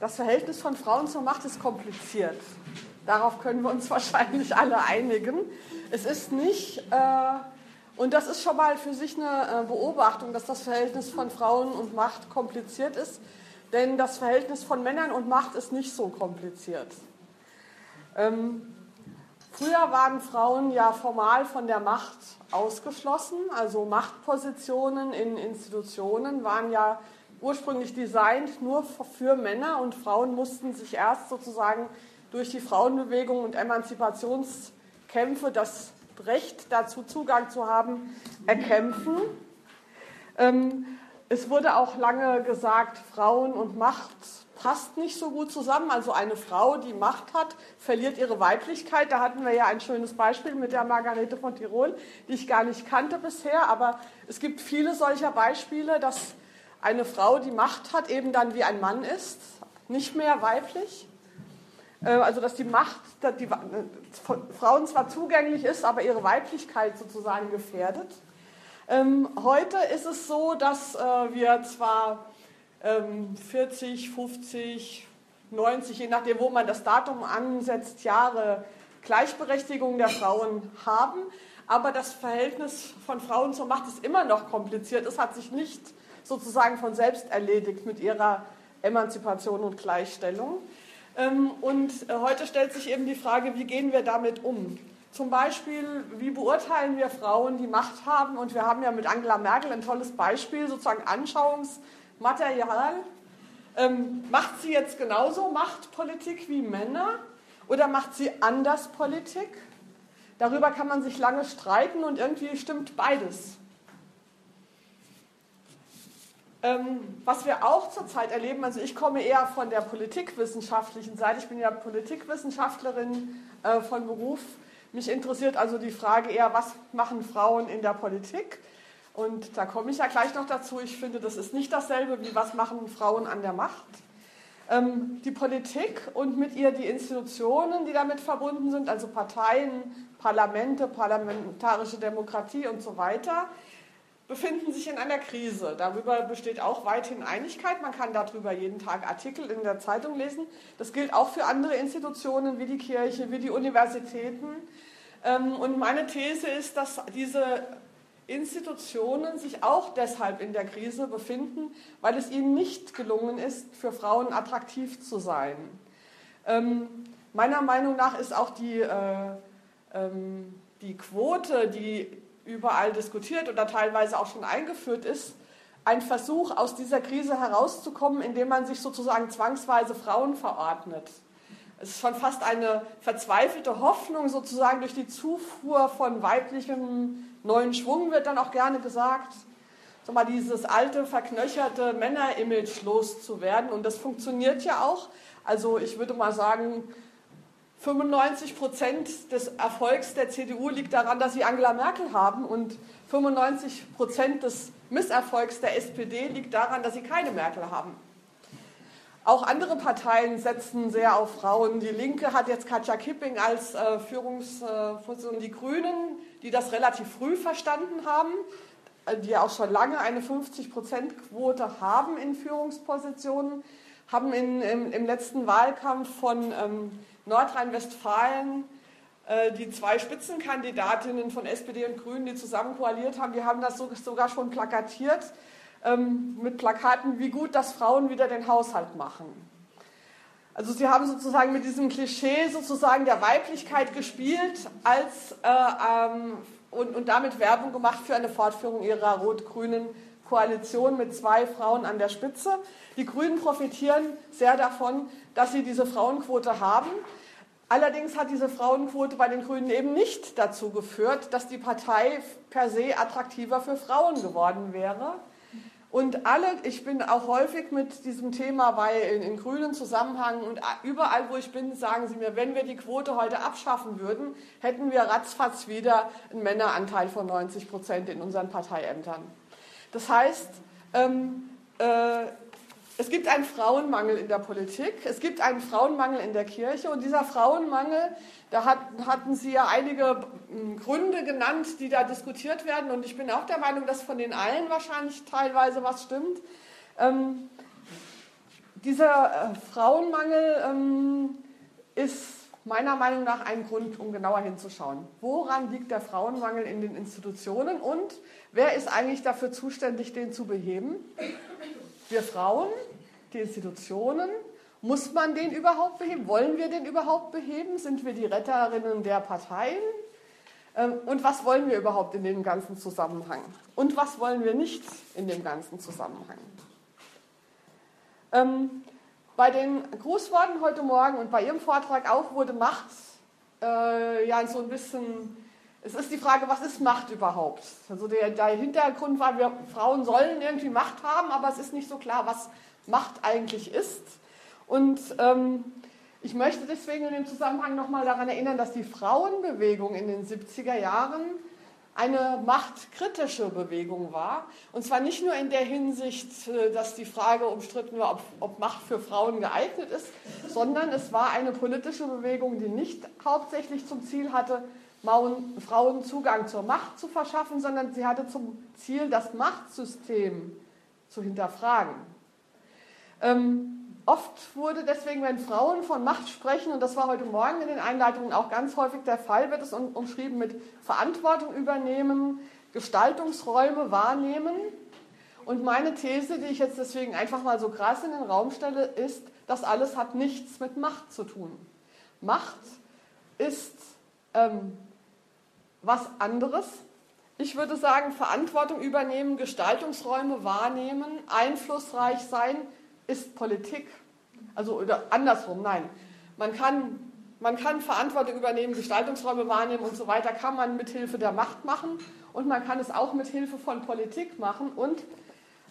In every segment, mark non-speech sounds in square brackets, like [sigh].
Das Verhältnis von Frauen zur Macht ist kompliziert. Darauf können wir uns [laughs] wahrscheinlich alle einigen. Es ist nicht, äh, und das ist schon mal für sich eine äh, Beobachtung, dass das Verhältnis von Frauen und Macht kompliziert ist, denn das Verhältnis von Männern und Macht ist nicht so kompliziert. Ähm, früher waren Frauen ja formal von der Macht ausgeschlossen, also Machtpositionen in Institutionen waren ja ursprünglich designt nur für Männer und Frauen mussten sich erst sozusagen durch die Frauenbewegung und Emanzipationskämpfe das Recht dazu, Zugang zu haben, erkämpfen. Ähm, es wurde auch lange gesagt, Frauen und Macht passt nicht so gut zusammen. Also eine Frau, die Macht hat, verliert ihre Weiblichkeit. Da hatten wir ja ein schönes Beispiel mit der Margarete von Tirol, die ich gar nicht kannte bisher. Aber es gibt viele solcher Beispiele, dass eine Frau, die Macht hat, eben dann wie ein Mann ist, nicht mehr weiblich. Äh, also dass die Macht dass die von Frauen zwar zugänglich ist, aber ihre Weiblichkeit sozusagen gefährdet. Ähm, heute ist es so, dass äh, wir zwar 40, 50, 90, je nachdem, wo man das Datum ansetzt, Jahre Gleichberechtigung der Frauen haben, aber das Verhältnis von Frauen zur Macht ist immer noch kompliziert. Es hat sich nicht sozusagen von selbst erledigt mit ihrer Emanzipation und Gleichstellung. Ähm, und äh, heute stellt sich eben die Frage, wie gehen wir damit um? Zum Beispiel, wie beurteilen wir Frauen, die Macht haben? Und wir haben ja mit Angela Merkel ein tolles Beispiel, sozusagen Anschauungsmaterial. Ähm, macht sie jetzt genauso Machtpolitik wie Männer oder macht sie anders Politik? Darüber kann man sich lange streiten und irgendwie stimmt beides. Ähm, was wir auch zurzeit erleben, also ich komme eher von der politikwissenschaftlichen Seite, ich bin ja Politikwissenschaftlerin äh, von Beruf. Mich interessiert also die Frage eher, was machen Frauen in der Politik? Und da komme ich ja gleich noch dazu. Ich finde, das ist nicht dasselbe wie was machen Frauen an der Macht. Ähm, die Politik und mit ihr die Institutionen, die damit verbunden sind, also Parteien, Parlamente, parlamentarische Demokratie und so weiter, befinden sich in einer Krise. Darüber besteht auch weithin Einigkeit. Man kann darüber jeden Tag Artikel in der Zeitung lesen. Das gilt auch für andere Institutionen wie die Kirche, wie die Universitäten. Ähm, und meine These ist, dass diese Institutionen sich auch deshalb in der Krise befinden, weil es ihnen nicht gelungen ist, für Frauen attraktiv zu sein. Ähm, meiner Meinung nach ist auch die, äh, ähm, die Quote, die überall diskutiert oder teilweise auch schon eingeführt ist, ein Versuch, aus dieser Krise herauszukommen, indem man sich sozusagen zwangsweise Frauen verordnet. Es ist schon fast eine verzweifelte Hoffnung, sozusagen durch die Zufuhr von weiblichem neuen Schwung, wird dann auch gerne gesagt, so mal dieses alte, verknöcherte Männerimage loszuwerden. Und das funktioniert ja auch. Also ich würde mal sagen, 95 Prozent des Erfolgs der CDU liegt daran, dass sie Angela Merkel haben und 95 Prozent des Misserfolgs der SPD liegt daran, dass sie keine Merkel haben. Auch andere Parteien setzen sehr auf Frauen. Die Linke hat jetzt Katja Kipping als äh, Führungsposition. Die Grünen, die das relativ früh verstanden haben, äh, die ja auch schon lange eine 50-Prozent-Quote haben in Führungspositionen, haben in, im, im letzten Wahlkampf von ähm, Nordrhein-Westfalen äh, die zwei Spitzenkandidatinnen von SPD und Grünen, die zusammen koaliert haben, die haben das sogar schon plakatiert ähm, mit Plakaten, wie gut, dass Frauen wieder den Haushalt machen. Also sie haben sozusagen mit diesem Klischee sozusagen der Weiblichkeit gespielt als, äh, ähm, und, und damit Werbung gemacht für eine Fortführung ihrer rot-grünen Koalition mit zwei Frauen an der Spitze. Die Grünen profitieren sehr davon, dass sie diese Frauenquote haben. Allerdings hat diese Frauenquote bei den Grünen eben nicht dazu geführt, dass die Partei per se attraktiver für Frauen geworden wäre. Und alle, ich bin auch häufig mit diesem Thema bei in, in grünen Zusammenhang und überall, wo ich bin, sagen sie mir, wenn wir die Quote heute abschaffen würden, hätten wir ratzfatz wieder einen Männeranteil von 90 Prozent in unseren Parteiämtern. Das heißt, ähm, äh, es gibt einen Frauenmangel in der Politik, es gibt einen Frauenmangel in der Kirche und dieser Frauenmangel, da hat, hatten Sie ja einige hm, Gründe genannt, die da diskutiert werden und ich bin auch der Meinung, dass von den allen wahrscheinlich teilweise was stimmt. Ähm, dieser äh, Frauenmangel ähm, ist meiner Meinung nach ein Grund, um genauer hinzuschauen. Woran liegt der Frauenmangel in den Institutionen und wer ist eigentlich dafür zuständig, den zu beheben? Wir Frauen, die Institutionen. Muss man den überhaupt beheben? Wollen wir den überhaupt beheben? Sind wir die Retterinnen der Parteien? Ähm, und was wollen wir überhaupt in dem ganzen Zusammenhang? Und was wollen wir nicht in dem ganzen Zusammenhang? Ähm, bei den Grußworten heute Morgen und bei Ihrem Vortrag auch wurde Macht äh, ja so ein bisschen, es ist die Frage, was ist Macht überhaupt? Also der, der Hintergrund war, wir Frauen sollen irgendwie Macht haben, aber es ist nicht so klar, was Macht eigentlich ist. Und ähm, ich möchte deswegen in dem Zusammenhang nochmal daran erinnern, dass die Frauenbewegung in den 70er Jahren eine machtkritische Bewegung war. Und zwar nicht nur in der Hinsicht, äh, dass die Frage umstritten war, ob, ob, Macht für Frauen geeignet ist, sondern es war eine politische Bewegung, die nicht hauptsächlich zum Ziel hatte, Frauen Zugang zur Macht zu verschaffen, sondern sie hatte zum Ziel, das Machtsystem zu hinterfragen. Ähm, Oft wurde deswegen, wenn Frauen von Macht sprechen, und das war heute Morgen in den Einleitungen auch ganz häufig der Fall, wird es umschrieben mit Verantwortung übernehmen, Gestaltungsräume wahrnehmen. Und meine These, die ich jetzt deswegen einfach mal so krass in den Raum stelle, ist, das alles hat nichts mit Macht zu tun. Macht ist ähm, was anderes. Ich würde sagen, Verantwortung übernehmen, Gestaltungsräume wahrnehmen, einflussreich sein, ist Politik. Also oder andersrum, nein. Man kann, man kann Verantwortung übernehmen, Gestaltungsräume wahrnehmen und so weiter, kann man mit Hilfe der Macht machen und man kann es auch mit Hilfe von Politik machen. Und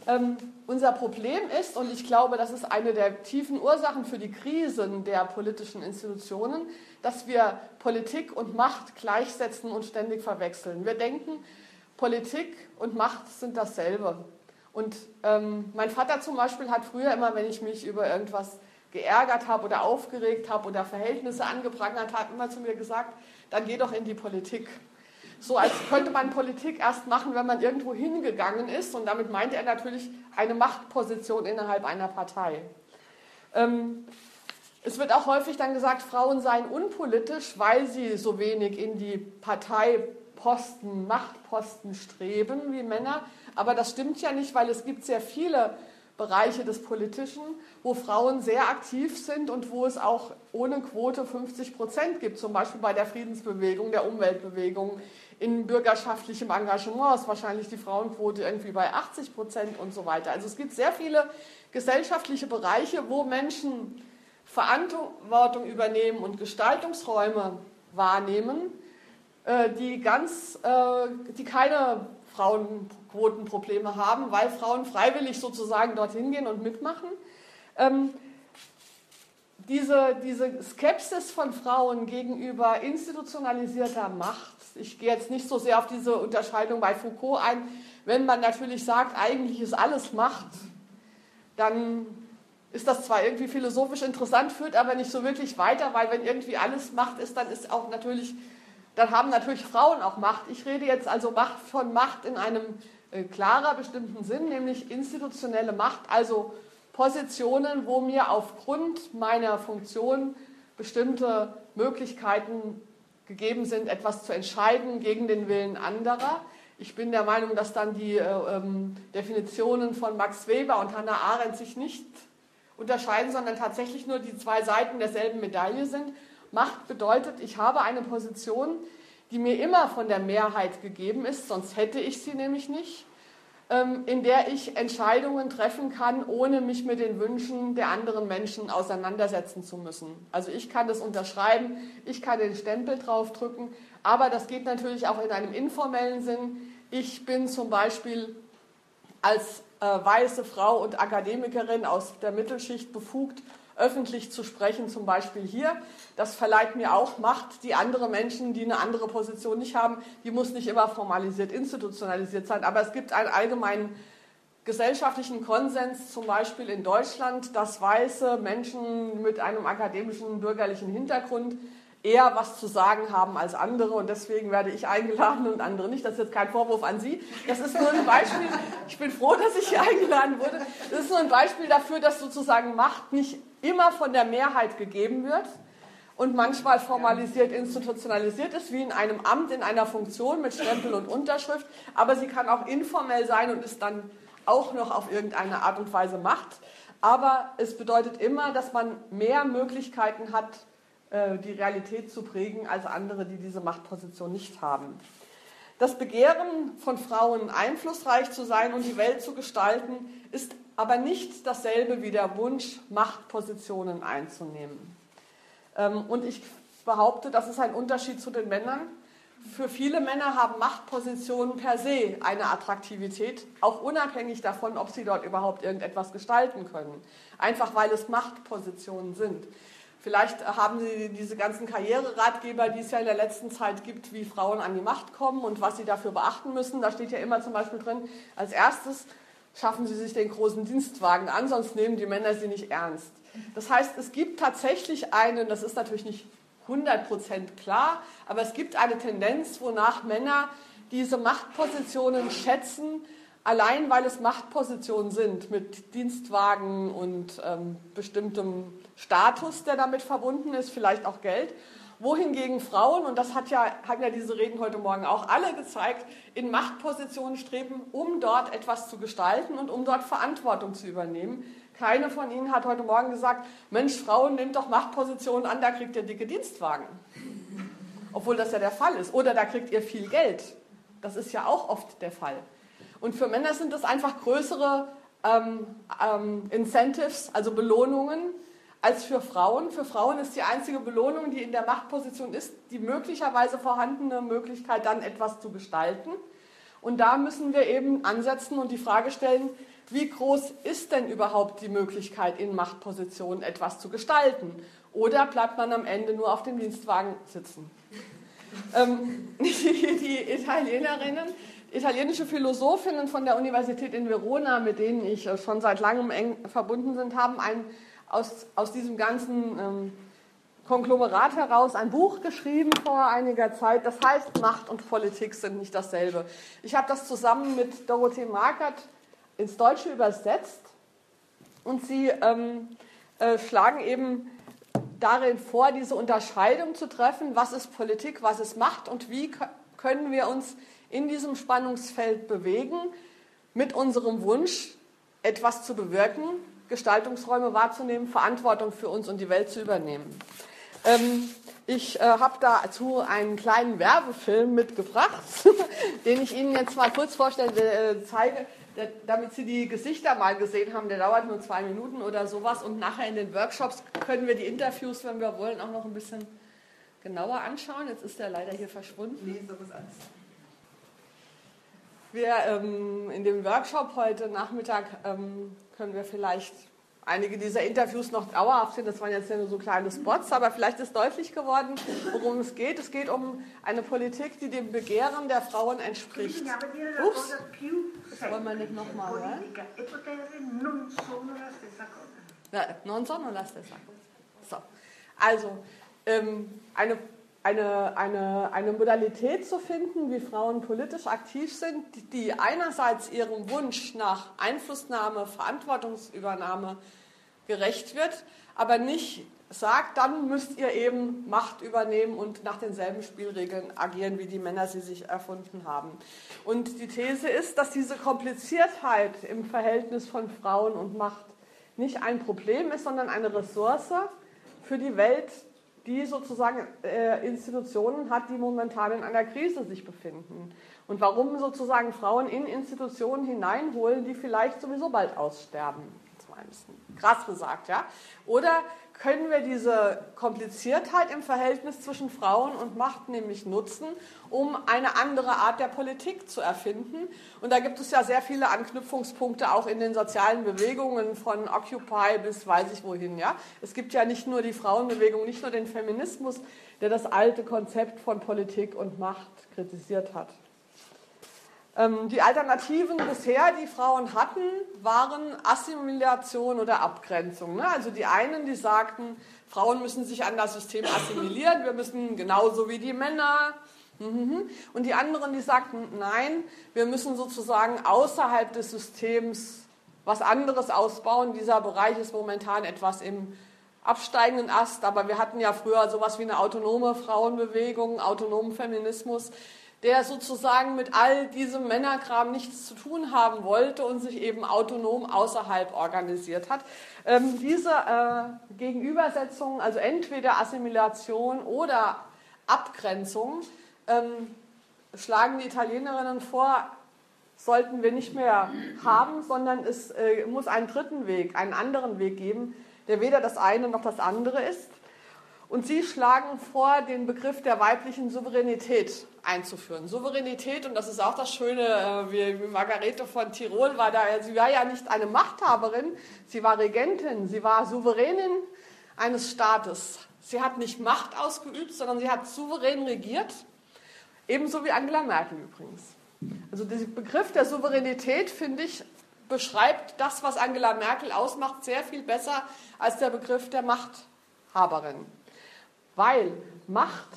ähm, unser Problem ist, und ich glaube, das ist eine der tiefen Ursachen für die Krisen der politischen Institutionen, dass wir Politik und Macht gleichsetzen und ständig verwechseln. Wir denken, Politik und Macht sind dasselbe. Und ähm, mein Vater zum Beispiel hat früher immer, wenn ich mich über irgendwas geärgert habe oder aufgeregt habe oder Verhältnisse angeprangert hat, immer zu mir gesagt, dann geh doch in die Politik. So als könnte man Politik erst machen, wenn man irgendwo hingegangen ist. Und damit meinte er natürlich eine Machtposition innerhalb einer Partei. Ähm, es wird auch häufig dann gesagt, Frauen seien unpolitisch, weil sie so wenig in die Parteiposten, Machtposten streben wie Männer. Aber das stimmt ja nicht, weil es gibt sehr viele Bereiche des Politischen, wo Frauen sehr aktiv sind und wo es auch ohne Quote 50 Prozent gibt, zum Beispiel bei der Friedensbewegung, der Umweltbewegung, in bürgerschaftlichem Engagement ist wahrscheinlich die Frauenquote irgendwie bei 80 Prozent und so weiter. Also es gibt sehr viele gesellschaftliche Bereiche, wo Menschen Verantwortung übernehmen und Gestaltungsräume wahrnehmen, äh, die, ganz, äh, die keine Frauenquotenprobleme haben, weil Frauen freiwillig sozusagen dorthin gehen und mitmachen. Ähm, diese, diese Skepsis von Frauen gegenüber institutionalisierter Macht, ich gehe jetzt nicht so sehr auf diese Unterscheidung bei Foucault ein, wenn man natürlich sagt, eigentlich ist alles Macht, dann ist das zwar irgendwie philosophisch interessant, führt aber nicht so wirklich weiter, weil wenn irgendwie alles Macht ist, dann ist auch natürlich dann haben natürlich Frauen auch Macht. Ich rede jetzt also Macht von Macht in einem äh, klarer bestimmten Sinn, nämlich institutionelle Macht, also Positionen, wo mir aufgrund meiner Funktion bestimmte Möglichkeiten gegeben sind, etwas zu entscheiden gegen den Willen anderer. Ich bin der Meinung, dass dann die äh, ähm, Definitionen von Max Weber und Hannah Arendt sich nicht unterscheiden, sondern tatsächlich nur die zwei Seiten derselben Medaille sind. Macht bedeutet, ich habe eine Position, die mir immer von der Mehrheit gegeben ist, sonst hätte ich sie nämlich nicht, ähm, in der ich Entscheidungen treffen kann, ohne mich mit den Wünschen der anderen Menschen auseinandersetzen zu müssen. Also ich kann das unterschreiben, ich kann den Stempel draufdrücken, aber das geht natürlich auch in einem informellen Sinn. Ich bin zum Beispiel als äh, weiße Frau und Akademikerin aus der Mittelschicht befugt, öffentlich zu sprechen, zum Beispiel hier. Das verleiht mir auch Macht, die andere Menschen, die eine andere Position nicht haben, die muss nicht immer formalisiert, institutionalisiert sein, aber es gibt einen allgemeinen gesellschaftlichen Konsens, zum Beispiel in Deutschland, dass weiße Menschen mit einem akademischen bürgerlichen Hintergrund eher was zu sagen haben als andere und deswegen werde ich eingeladen und andere nicht. Das ist jetzt kein Vorwurf an Sie. Das ist nur ein Beispiel. Ich bin froh, dass ich hier eingeladen wurde. Das ist nur ein Beispiel dafür, dass sozusagen Macht nicht immer von der Mehrheit gegeben wird und manchmal formalisiert, institutionalisiert ist, wie in einem Amt, in einer Funktion mit Stempel und Unterschrift. Aber sie kann auch informell sein und ist dann auch noch auf irgendeine Art und Weise Macht. Aber es bedeutet immer, dass man mehr Möglichkeiten hat, äh, die Realität zu prägen als andere, die diese Machtposition nicht haben. Das Begehren von Frauen, einflussreich zu sein und die Welt zu gestalten, ist aber nicht dasselbe wie der Wunsch, Machtpositionen einzunehmen. Ähm, und ich behaupte, das ist ein Unterschied zu den Männern. Für viele Männer haben Machtpositionen per se eine Attraktivität, auch unabhängig davon, ob sie dort überhaupt irgendetwas gestalten können. Einfach weil es Machtpositionen sind. Vielleicht haben Sie diese ganzen Karriereratgeber, die es ja in der letzten Zeit gibt, wie Frauen an die Macht kommen und was sie dafür beachten müssen. Da steht ja immer zum Beispiel drin, als erstes schaffen Sie sich den großen Dienstwagen an, sonst nehmen die Männer Sie nicht ernst. Das heißt, es gibt tatsächlich einen, das ist natürlich nicht 100% klar, aber es gibt eine Tendenz, wonach Männer diese Machtpositionen schätzen, allein weil es Machtpositionen sind mit Dienstwagen und ähm, bestimmtem Status, der damit verbunden ist, vielleicht auch Geld. Wohingegen Frauen, und das hat ja, haben ja diese Reden heute Morgen auch alle gezeigt, in Machtpositionen streben, um dort etwas zu gestalten und um dort Verantwortung zu übernehmen. Keine von Ihnen hat heute Morgen gesagt, Mensch, Frauen, nehmt doch Machtpositionen an, da kriegt ihr dicke Dienstwagen. Obwohl das ja der Fall ist. Oder da kriegt ihr viel Geld. Das ist ja auch oft der Fall. Und für Männer sind das einfach größere ähm, ähm, Incentives, also Belohnungen, als für Frauen. Für Frauen ist die einzige Belohnung, die in der Machtposition ist, die möglicherweise vorhandene Möglichkeit, dann etwas zu gestalten. Und da müssen wir eben ansetzen und die Frage stellen, wie groß ist denn überhaupt die Möglichkeit, in Machtpositionen etwas zu gestalten? Oder bleibt man am Ende nur auf dem Dienstwagen sitzen? [laughs] ähm, die, [laughs] die Italienerinnen italienische Philosophinnen von der Universität in Verona, mit denen ich äh, schon seit langem eng verbunden bin, haben ein, aus, aus diesem ganzen ähm, Konglomerat heraus ein Buch geschrieben vor einiger Zeit. Das heißt, Macht und Politik sind nicht dasselbe. Ich habe das zusammen mit Dorothee Markert ins Deutsche übersetzt und sie ähm, äh, schlagen eben darin vor, diese Unterscheidung zu treffen, was ist Politik, was ist Macht und wie können wir uns in diesem Spannungsfeld bewegen, mit unserem Wunsch, etwas zu bewirken, Gestaltungsräume wahrzunehmen, Verantwortung für uns und die Welt zu übernehmen. Ähm, ich äh, habe dazu einen kleinen Werbefilm mitgebracht, [laughs] den ich Ihnen jetzt mal kurz vorstellen äh, zeige, der, damit Sie die Gesichter mal gesehen haben. Der dauert nur zwei Minuten oder sowas und nachher in den Workshops können wir die Interviews, wenn wir wollen, auch noch ein bisschen genauer anschauen. Jetzt ist der leider hier verschwunden. Nee, so was alles. Wir ähm, in dem Workshop heute Nachmittag ähm, können wir vielleicht einige dieser Interviews noch dauerhaft sehen. Das waren jetzt ja nur so kleine Spots, aber vielleicht ist deutlich geworden, worum es geht. Es geht um eine Politik, die dem Begehren der Frauen entspricht. Ups, das wollen wir nicht nochmal hören. Ja, non sono la stessa cosa. So. Also, ähm, eine eine, eine, eine Modalität zu finden, wie Frauen politisch aktiv sind, die einerseits ihrem Wunsch nach Einflussnahme, Verantwortungsübernahme gerecht wird, aber nicht sagt, dann müsst ihr eben Macht übernehmen und nach denselben Spielregeln agieren, wie die Männer sie sich erfunden haben. Und die These ist, dass diese Kompliziertheit im Verhältnis von Frauen und Macht nicht ein Problem ist, sondern eine Ressource für die Welt, die sozusagen äh, Institutionen hat, die momentan in einer Krise sich befinden. Und warum sozusagen Frauen in Institutionen hineinholen, die vielleicht sowieso bald aussterben. Das war ein bisschen krass gesagt, ja. Oder können wir diese Kompliziertheit im Verhältnis zwischen Frauen und Macht nämlich nutzen, um eine andere Art der Politik zu erfinden. Und da gibt es ja sehr viele Anknüpfungspunkte auch in den sozialen Bewegungen von Occupy bis weiß ich wohin. Ja? Es gibt ja nicht nur die Frauenbewegung, nicht nur den Feminismus, der das alte Konzept von Politik und Macht kritisiert hat. Ähm, die Alternativen bisher, die Frauen hatten, waren Assimilation oder Abgrenzung. Ne? Also die einen, die sagten, Frauen müssen sich an das System assimilieren, wir müssen genauso wie die Männer. Mhm. Und die anderen, die sagten, nein, wir müssen sozusagen außerhalb des Systems was anderes ausbauen. Dieser Bereich ist momentan etwas im absteigenden Ast, aber wir hatten ja früher sowas wie eine autonome Frauenbewegung, autonomen Feminismus der sozusagen mit all diesem Männerkram nichts zu tun haben wollte und sich eben autonom außerhalb organisiert hat. Ähm, diese äh, Gegenübersetzung, also entweder Assimilation oder Abgrenzung, ähm, schlagen die Italienerinnen vor, sollten wir nicht mehr haben, sondern es äh, muss einen dritten Weg, einen anderen Weg geben, der weder das eine noch das andere ist. Und sie schlagen vor, den Begriff der weiblichen Souveränität einzuführen. Souveränität, und das ist auch das Schöne, äh, wie Margarete von Tirol war da, sie war ja nicht eine Machthaberin, sie war Regentin, sie war Souveränin eines Staates. Sie hat nicht Macht ausgeübt, sondern sie hat souverän regiert, ebenso wie Angela Merkel übrigens. Also der Begriff der Souveränität, finde ich, beschreibt das, was Angela Merkel ausmacht, sehr viel besser als der Begriff der Machthaberin. Weil Macht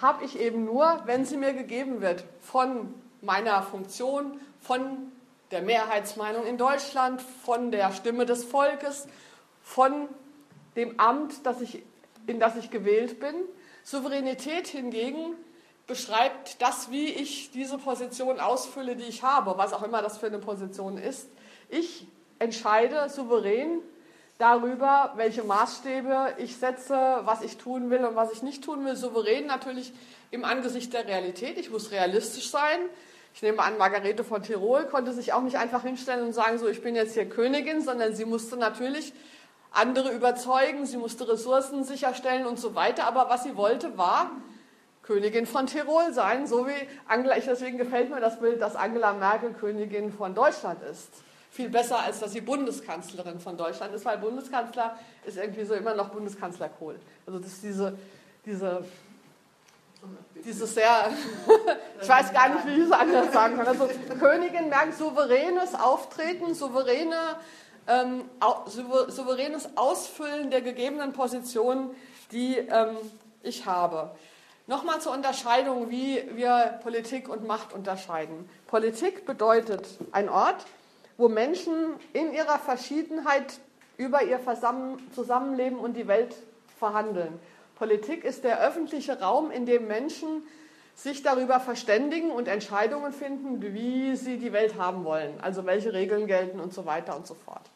habe ich eben nur, wenn sie mir gegeben wird von meiner Funktion, von der Mehrheitsmeinung in Deutschland, von der Stimme des Volkes, von dem Amt, das ich, in das ich gewählt bin. Souveränität hingegen beschreibt das, wie ich diese Position ausfülle, die ich habe, was auch immer das für eine Position ist. Ich entscheide souverän darüber, welche Maßstäbe ich setze, was ich tun will und was ich nicht tun will. Souverän natürlich im Angesicht der Realität. Ich muss realistisch sein. Ich nehme an, Margarete von Tirol konnte sich auch nicht einfach hinstellen und sagen, so, ich bin jetzt hier Königin, sondern sie musste natürlich andere überzeugen, sie musste Ressourcen sicherstellen und so weiter. Aber was sie wollte, war Königin von Tirol sein, so wie Angela, deswegen gefällt mir das Bild, dass Angela Merkel Königin von Deutschland ist viel besser, als dass sie Bundeskanzlerin von Deutschland ist, weil Bundeskanzler ist irgendwie so immer noch Bundeskanzler Kohl. Also das ist diese, diese, dieses sehr, [laughs] ich weiß gar nicht, wie ich es anders sagen kann. Also Königin merkt souveränes Auftreten, souveräne, ähm, souveränes Ausfüllen der gegebenen Positionen, die ähm, ich habe. Nochmal zur Unterscheidung, wie wir Politik und Macht unterscheiden. Politik bedeutet ein Ort, wo Menschen in ihrer Verschiedenheit über ihr Zusammenleben und die Welt verhandeln. Politik ist der öffentliche Raum, in dem Menschen sich darüber verständigen und Entscheidungen finden, wie sie die Welt haben wollen, also welche Regeln gelten und so weiter und so fort.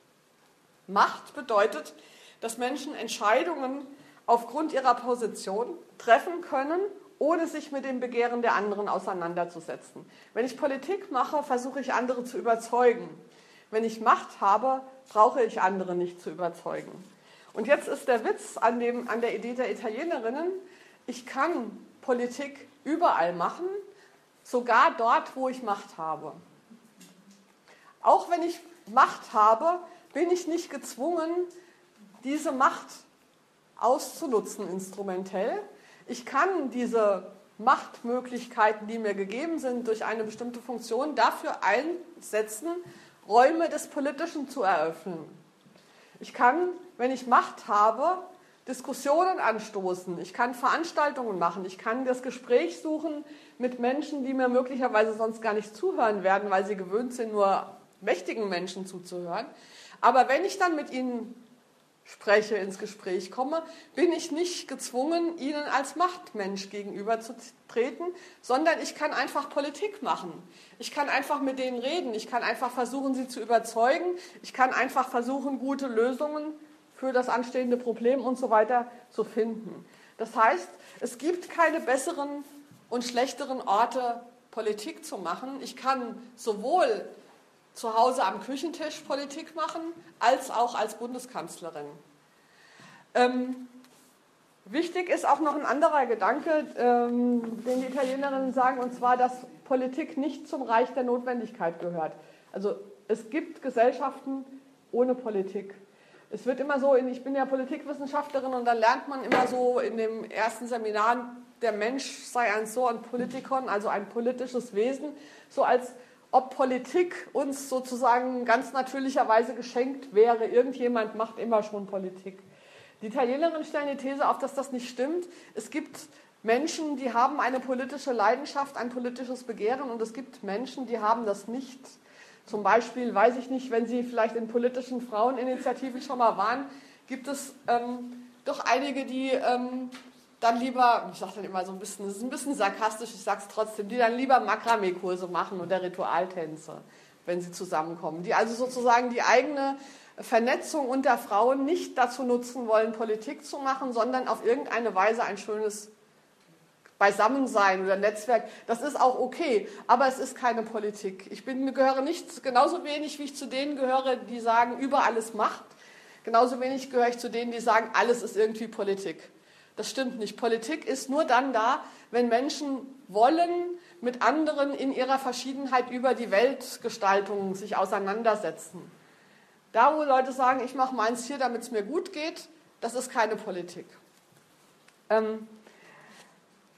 Macht bedeutet, dass Menschen Entscheidungen aufgrund ihrer Position treffen können ohne sich mit dem Begehren der anderen auseinanderzusetzen. Wenn ich Politik mache, versuche ich andere zu überzeugen. Wenn ich Macht habe, brauche ich andere nicht zu überzeugen. Und jetzt ist der Witz an, dem, an der Idee der Italienerinnen, ich kann Politik überall machen, sogar dort, wo ich Macht habe. Auch wenn ich Macht habe, bin ich nicht gezwungen, diese Macht auszunutzen instrumentell, ich kann diese Machtmöglichkeiten, die mir gegeben sind, durch eine bestimmte Funktion dafür einsetzen, Räume des Politischen zu eröffnen. Ich kann, wenn ich Macht habe, Diskussionen anstoßen, ich kann Veranstaltungen machen, ich kann das Gespräch suchen mit Menschen, die mir möglicherweise sonst gar nicht zuhören werden, weil sie gewöhnt sind, nur mächtigen Menschen zuzuhören. Aber wenn ich dann mit ihnen spreche, ins Gespräch komme, bin ich nicht gezwungen, ihnen als Machtmensch gegenüberzutreten, sondern ich kann einfach Politik machen. Ich kann einfach mit denen reden. Ich kann einfach versuchen, sie zu überzeugen. Ich kann einfach versuchen, gute Lösungen für das anstehende Problem und so weiter zu finden. Das heißt, es gibt keine besseren und schlechteren Orte, Politik zu machen. Ich kann sowohl zu Hause am Küchentisch Politik machen, als auch als Bundeskanzlerin. Ähm, wichtig ist auch noch ein anderer Gedanke, ähm, den die Italienerinnen sagen, und zwar, dass Politik nicht zum Reich der Notwendigkeit gehört. Also es gibt Gesellschaften ohne Politik. Es wird immer so, ich bin ja Politikwissenschaftlerin und dann lernt man immer so in dem ersten Seminar, der Mensch sei ein so ein Politikon, also ein politisches Wesen, so als ob Politik uns sozusagen ganz natürlicherweise geschenkt wäre. Irgendjemand macht immer schon Politik. Die Italienerinnen stellen die These auf, dass das nicht stimmt. Es gibt Menschen, die haben eine politische Leidenschaft, ein politisches Begehren und es gibt Menschen, die haben das nicht. Zum Beispiel, weiß ich nicht, wenn Sie vielleicht in politischen Fraueninitiativen schon mal waren, gibt es ähm, doch einige, die ähm, dann lieber, ich sage dann immer so ein bisschen, das ist ein bisschen sarkastisch, ich sage es trotzdem, die dann lieber Makramee-Kurse machen oder Ritualtänze, wenn sie zusammenkommen. Die also sozusagen die eigene Vernetzung unter Frauen nicht dazu nutzen wollen, Politik zu machen, sondern auf irgendeine Weise ein schönes Beisammensein oder Netzwerk, das ist auch okay, aber es ist keine Politik. Ich bin, gehöre nicht genauso wenig, wie ich zu denen gehöre, die sagen, über alles Macht. Genauso wenig gehöre ich zu denen, die sagen, alles ist irgendwie Politik. Das stimmt nicht. Politik ist nur dann da, wenn Menschen wollen, mit anderen in ihrer Verschiedenheit über die Weltgestaltung sich auseinandersetzen. Da, wo Leute sagen, ich mache meins hier, damit es mir gut geht, das ist keine Politik. Ähm,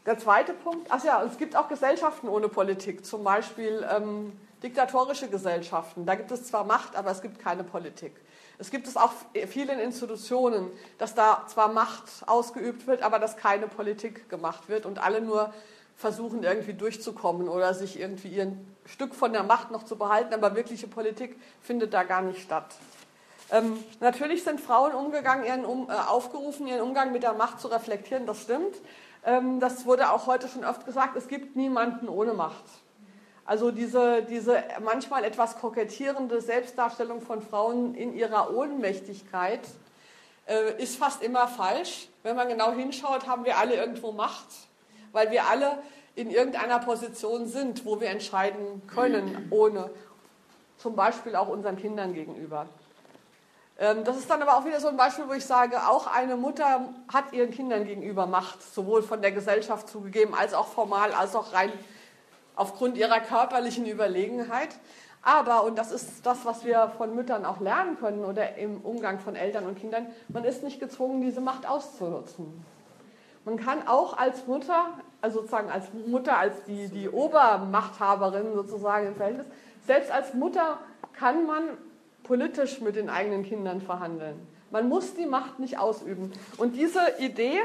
der zweite Punkt, ach ja, es gibt auch Gesellschaften ohne Politik, zum Beispiel ähm, diktatorische Gesellschaften. Da gibt es zwar Macht, aber es gibt keine Politik. Es gibt es auch vielen Institutionen, dass da zwar Macht ausgeübt wird, aber dass keine Politik gemacht wird und alle nur versuchen irgendwie durchzukommen oder sich irgendwie ihren Stück von der Macht noch zu behalten, aber wirkliche Politik findet da gar nicht statt. Ähm, natürlich sind Frauen umgegangen, ihren, um, äh, aufgerufen, ihren Umgang mit der Macht zu reflektieren, das stimmt. Ähm, das wurde auch heute schon oft gesagt, es gibt niemanden ohne Macht. Also diese, diese manchmal etwas kokettierende Selbstdarstellung von Frauen in ihrer Ohnmächtigkeit äh, ist fast immer falsch. Wenn man genau hinschaut, haben wir alle irgendwo Macht, weil wir alle in irgendeiner Position sind, wo wir entscheiden können, ohne zum Beispiel auch unseren Kindern gegenüber. Ähm, das ist dann aber auch wieder so ein Beispiel, wo ich sage, auch eine Mutter hat ihren Kindern gegenüber Macht, sowohl von der Gesellschaft zugegeben, als auch formal, als auch rein aufgrund ihrer körperlichen Überlegenheit. Aber, und das ist das, was wir von Müttern auch lernen können oder im Umgang von Eltern und Kindern, man ist nicht gezwungen, diese Macht auszunutzen. Man kann auch als Mutter, also sozusagen als Mutter, als die, die Obermachthaberin sozusagen im Verhältnis, selbst als Mutter kann man politisch mit den eigenen Kindern verhandeln. Man muss die Macht nicht ausüben. Und diese Idee,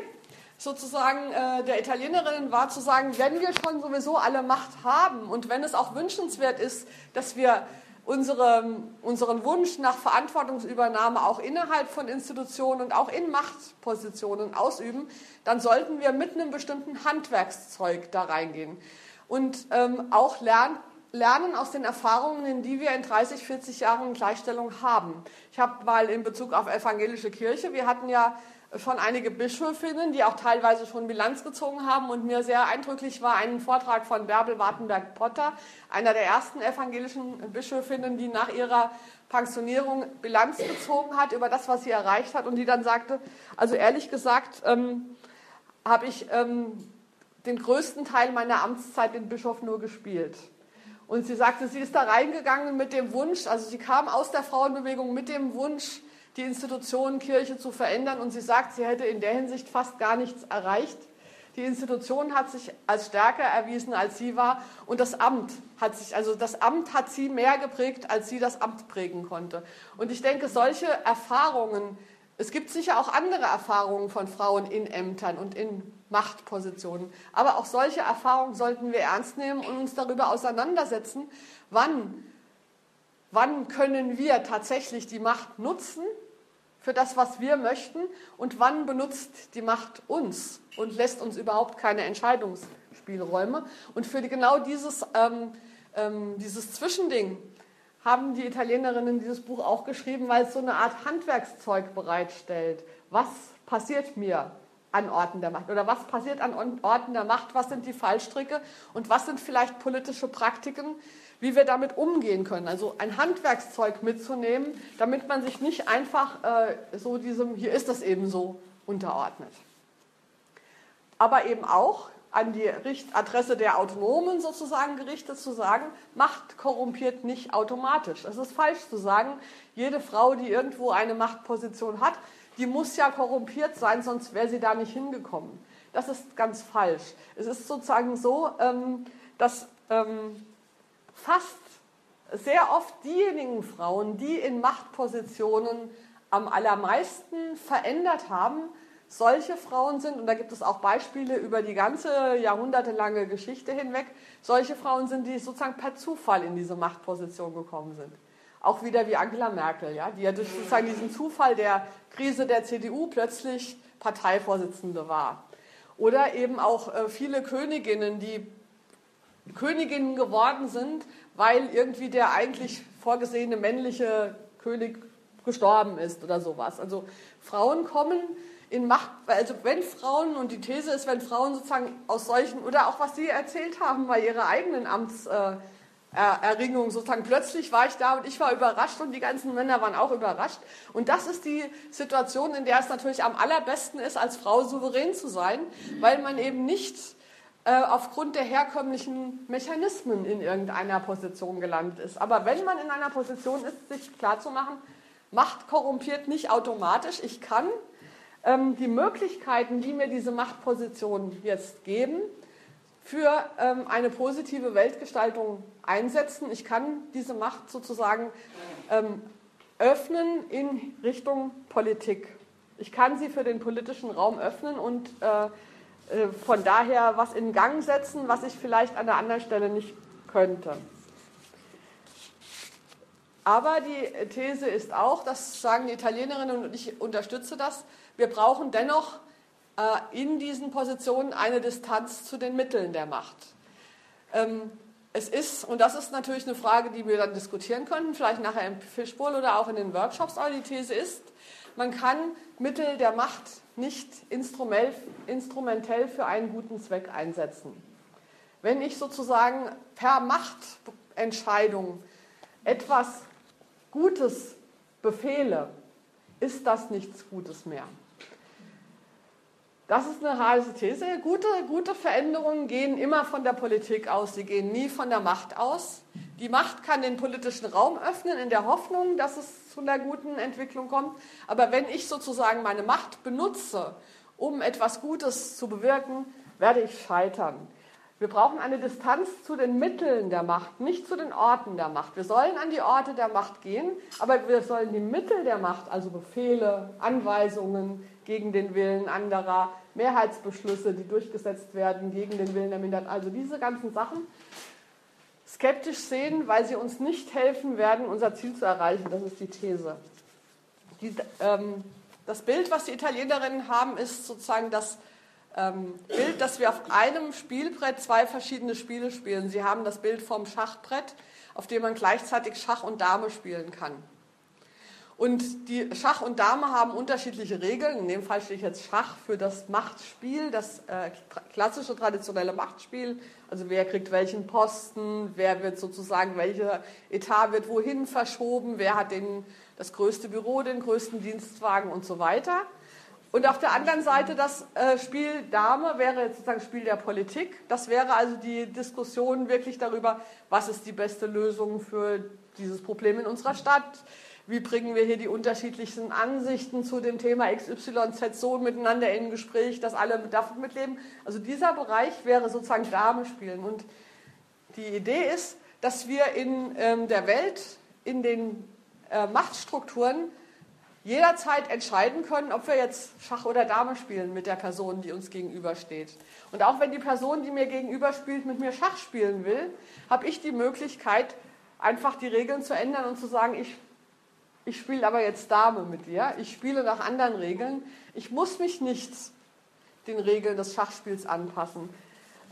sozusagen äh, der Italienerinnen war zu sagen, wenn wir schon sowieso alle Macht haben und wenn es auch wünschenswert ist, dass wir unsere, unseren Wunsch nach Verantwortungsübernahme auch innerhalb von Institutionen und auch in Machtpositionen ausüben, dann sollten wir mit einem bestimmten Handwerkszeug da reingehen und ähm, auch lernen, lernen aus den Erfahrungen, die wir in 30, 40 Jahren Gleichstellung haben. Ich habe mal in Bezug auf evangelische Kirche, wir hatten ja schon einige Bischöfinnen, die auch teilweise schon Bilanz gezogen haben. Und mir sehr eindrücklich war ein Vortrag von Bärbel Wartenberg-Potter, einer der ersten evangelischen Bischöfinnen, die nach ihrer Pensionierung Bilanz gezogen hat über das, was sie erreicht hat. Und die dann sagte, also ehrlich gesagt, ähm, habe ich ähm, den größten Teil meiner Amtszeit den Bischof nur gespielt. Und sie sagte, sie ist da reingegangen mit dem Wunsch, also sie kam aus der Frauenbewegung mit dem Wunsch, die Institution Kirche zu verändern. Und sie sagt, sie hätte in der Hinsicht fast gar nichts erreicht. Die Institution hat sich als stärker erwiesen, als sie war. Und das Amt hat sich, also das Amt hat sie mehr geprägt, als sie das Amt prägen konnte. Und ich denke, solche Erfahrungen, es gibt sicher auch andere Erfahrungen von Frauen in Ämtern und in Machtpositionen. Aber auch solche Erfahrungen sollten wir ernst nehmen und uns darüber auseinandersetzen, wann Wann können wir tatsächlich die Macht nutzen für das, was wir möchten? Und wann benutzt die Macht uns und lässt uns überhaupt keine Entscheidungsspielräume? Und für genau dieses, ähm, ähm, dieses Zwischending haben die Italienerinnen dieses Buch auch geschrieben, weil es so eine Art Handwerkszeug bereitstellt. Was passiert mir an Orten der Macht oder was passiert an Orten der Macht? Was sind die Fallstricke und was sind vielleicht politische Praktiken, wie wir damit umgehen können. Also ein Handwerkszeug mitzunehmen, damit man sich nicht einfach äh, so diesem, hier ist das eben so, unterordnet. Aber eben auch an die Adresse der Autonomen sozusagen gerichtet zu sagen, Macht korrumpiert nicht automatisch. Es ist falsch zu sagen, jede Frau, die irgendwo eine Machtposition hat, die muss ja korrumpiert sein, sonst wäre sie da nicht hingekommen. Das ist ganz falsch. Es ist sozusagen so, ähm, dass ähm, fast sehr oft diejenigen Frauen, die in Machtpositionen am allermeisten verändert haben, solche Frauen sind, und da gibt es auch Beispiele über die ganze jahrhundertelange Geschichte hinweg, solche Frauen sind, die sozusagen per Zufall in diese Machtposition gekommen sind. Auch wieder wie Angela Merkel, ja, die ja durch sozusagen diesen Zufall der Krise der CDU plötzlich Parteivorsitzende war. Oder eben auch äh, viele Königinnen, die Königinnen geworden sind, weil irgendwie der eigentlich vorgesehene männliche König gestorben ist oder sowas. Also Frauen kommen in Macht, also wenn Frauen, und die These ist, wenn Frauen sozusagen aus solchen, oder auch was Sie erzählt haben bei Ihrer eigenen Amtserringung, äh, sozusagen plötzlich war ich da und ich war überrascht und die ganzen Männer waren auch überrascht. Und das ist die Situation, in der es natürlich am allerbesten ist, als Frau souverän zu sein, weil man eben nicht äh, aufgrund der herkömmlichen Mechanismen in irgendeiner Position gelandet ist. Aber wenn man in einer Position ist, sich klarzumachen, Macht korrumpiert nicht automatisch. Ich kann ähm, die Möglichkeiten, die mir diese Machtpositionen jetzt geben, für ähm, eine positive Weltgestaltung einsetzen. Ich kann diese Macht sozusagen ähm, öffnen in Richtung Politik. Ich kann sie für den politischen Raum öffnen und äh, äh, von daher was in Gang setzen, was ich vielleicht an der anderen Stelle nicht könnte. Aber die These ist auch, das sagen die Italienerinnen und ich unterstütze das, wir brauchen dennoch in diesen Positionen eine Distanz zu den Mitteln der Macht. Ähm, es ist, und das ist natürlich eine Frage, die wir dann diskutieren könnten, vielleicht nachher im Fischbowl oder auch in den Workshops, aber die These ist, man kann Mittel der Macht nicht instrumentell für einen guten Zweck einsetzen. Wenn ich sozusagen per Machtentscheidung etwas Gutes befehle, ist das nichts Gutes mehr. Das ist eine heiße These. Gute, gute Veränderungen gehen immer von der Politik aus, sie gehen nie von der Macht aus. Die Macht kann den politischen Raum öffnen in der Hoffnung, dass es zu einer guten Entwicklung kommt. Aber wenn ich sozusagen meine Macht benutze, um etwas Gutes zu bewirken, werde ich scheitern. Wir brauchen eine Distanz zu den Mitteln der Macht, nicht zu den Orten der Macht. Wir sollen an die Orte der Macht gehen, aber wir sollen die Mittel der Macht, also Befehle, Anweisungen gegen den Willen anderer, Mehrheitsbeschlüsse, die durchgesetzt werden gegen den Willen der Minderheit, also diese ganzen Sachen, skeptisch sehen, weil sie uns nicht helfen werden, unser Ziel zu erreichen. Das ist die These. Die, ähm, das Bild, was die Italienerinnen haben, ist sozusagen das ähm, Bild, dass wir auf einem Spielbrett zwei verschiedene Spiele spielen. Sie haben das Bild vom Schachbrett, auf dem man gleichzeitig Schach und Dame spielen kann. Und die Schach und Dame haben unterschiedliche Regeln. In dem Fall stehe ich jetzt Schach für das Machtspiel, das äh, klassische traditionelle Machtspiel. Also wer kriegt welchen Posten, wer wird sozusagen, welcher Etat wird wohin verschoben, wer hat den, das größte Büro, den größten Dienstwagen und so weiter. Und auf der anderen Seite das äh, Spiel Dame wäre jetzt sozusagen Spiel der Politik. Das wäre also die Diskussion wirklich darüber, was ist die beste Lösung für dieses Problem in unserer Stadt. Wie bringen wir hier die unterschiedlichsten Ansichten zu dem Thema XYZ so miteinander in Gespräch, dass alle davon mitleben? Also dieser Bereich wäre sozusagen Dame spielen. Und die Idee ist, dass wir in ähm, der Welt, in den äh, Machtstrukturen jederzeit entscheiden können, ob wir jetzt Schach oder Dame spielen mit der Person, die uns gegenübersteht. Und auch wenn die Person, die mir gegenüber spielt, mit mir Schach spielen will, habe ich die Möglichkeit, einfach die Regeln zu ändern und zu sagen, ich, ich spiele aber jetzt Dame mit dir, ich spiele nach anderen Regeln, ich muss mich nicht den Regeln des Schachspiels anpassen.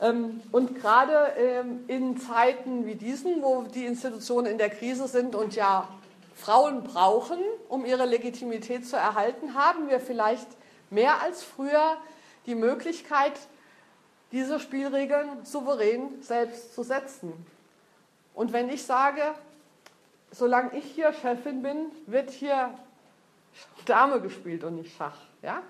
Ähm, und gerade ähm, in Zeiten wie diesen, wo die Institutionen in der Krise sind und ja Frauen brauchen, um ihre Legitimität zu erhalten, haben wir vielleicht mehr als früher die Möglichkeit, diese Spielregeln souverän selbst zu setzen. Und wenn ich sage, solange ich hier Chefin bin, wird hier Dame gespielt und nicht Schach, ja,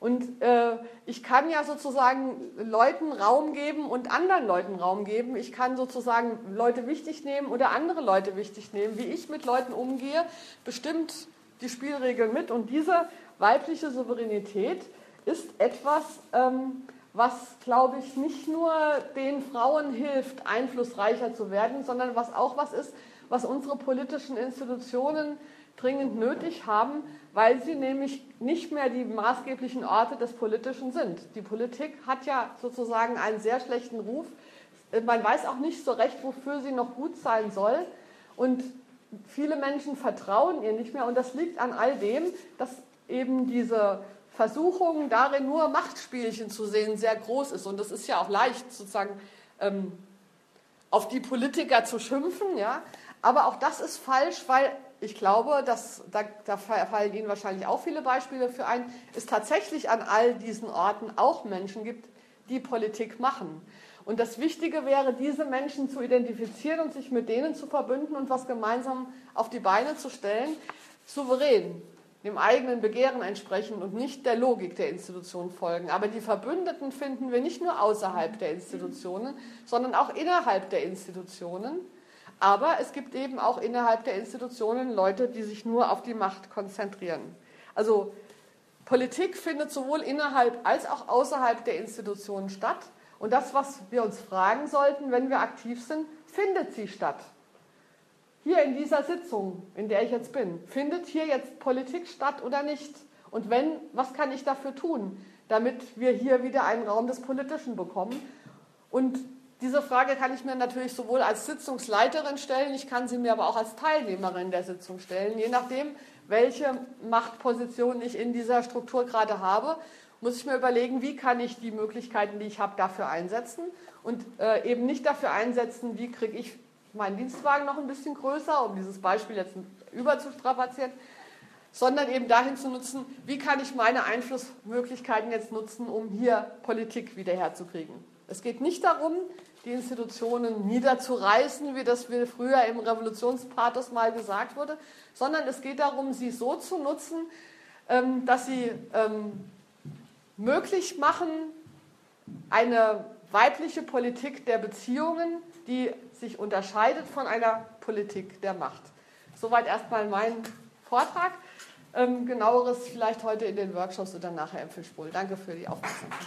und äh, ich kann ja sozusagen Leuten Raum geben und anderen Leuten Raum geben. Ich kann sozusagen Leute wichtig nehmen oder andere Leute wichtig nehmen. Wie ich mit Leuten umgehe, bestimmt die Spielregeln mit. Und diese weibliche Souveränität ist etwas, ähm, was, glaube ich, nicht nur den Frauen hilft, einflussreicher zu werden, sondern was auch was ist, was unsere politischen Institutionen dringend nötig haben, weil sie nämlich nicht mehr die maßgeblichen Orte des Politischen sind. Die Politik hat ja sozusagen einen sehr schlechten Ruf. Man weiß auch nicht so recht, wofür sie noch gut sein soll. Und viele Menschen vertrauen ihr nicht mehr. Und das liegt an all dem, dass eben diese Versuchung darin, nur Machtspielchen zu sehen, sehr groß ist. Und es ist ja auch leicht, sozusagen ähm, auf die Politiker zu schimpfen. Ja? Aber auch das ist falsch, weil ich glaube, dass, da, da fallen Ihnen wahrscheinlich auch viele Beispiele für ein, es tatsächlich an all diesen Orten auch Menschen gibt, die Politik machen. Und das Wichtige wäre, diese Menschen zu identifizieren und sich mit denen zu verbünden und was gemeinsam auf die Beine zu stellen, souverän, dem eigenen Begehren entsprechen und nicht der Logik der Institution folgen. Aber die Verbündeten finden wir nicht nur außerhalb der Institutionen, sondern auch innerhalb der Institutionen. Aber es gibt eben auch innerhalb der Institutionen Leute, die sich nur auf die Macht konzentrieren. Also Politik findet sowohl innerhalb als auch außerhalb der Institutionen statt. Und das, was wir uns fragen sollten, wenn wir aktiv sind, findet sie statt? Hier in dieser Sitzung, in der ich jetzt bin, findet hier jetzt Politik statt oder nicht? Und wenn, was kann ich dafür tun, damit wir hier wieder einen Raum des Politischen bekommen? Und diese Frage kann ich mir natürlich sowohl als Sitzungsleiterin stellen, ich kann sie mir aber auch als Teilnehmerin der Sitzung stellen. Je nachdem, welche Machtposition ich in dieser Struktur gerade habe, muss ich mir überlegen, wie kann ich die Möglichkeiten, die ich habe, dafür einsetzen und äh, eben nicht dafür einsetzen, wie kriege ich meinen Dienstwagen noch ein bisschen größer, um dieses Beispiel jetzt überzustrapazieren, sondern eben dahin zu nutzen, wie kann ich meine Einflussmöglichkeiten jetzt nutzen, um hier Politik wiederherzukriegen. Es geht nicht darum, die Institutionen niederzureißen, wie das früher im Revolutionspathos mal gesagt wurde, sondern es geht darum, sie so zu nutzen, ähm, dass sie ähm, möglich machen, eine weibliche Politik der Beziehungen, die sich unterscheidet von einer Politik der Macht. Soweit erstmal mein Vortrag. Ähm, genaueres vielleicht heute in den Workshops oder nachher im Fischbowl. Danke für die Aufmerksamkeit.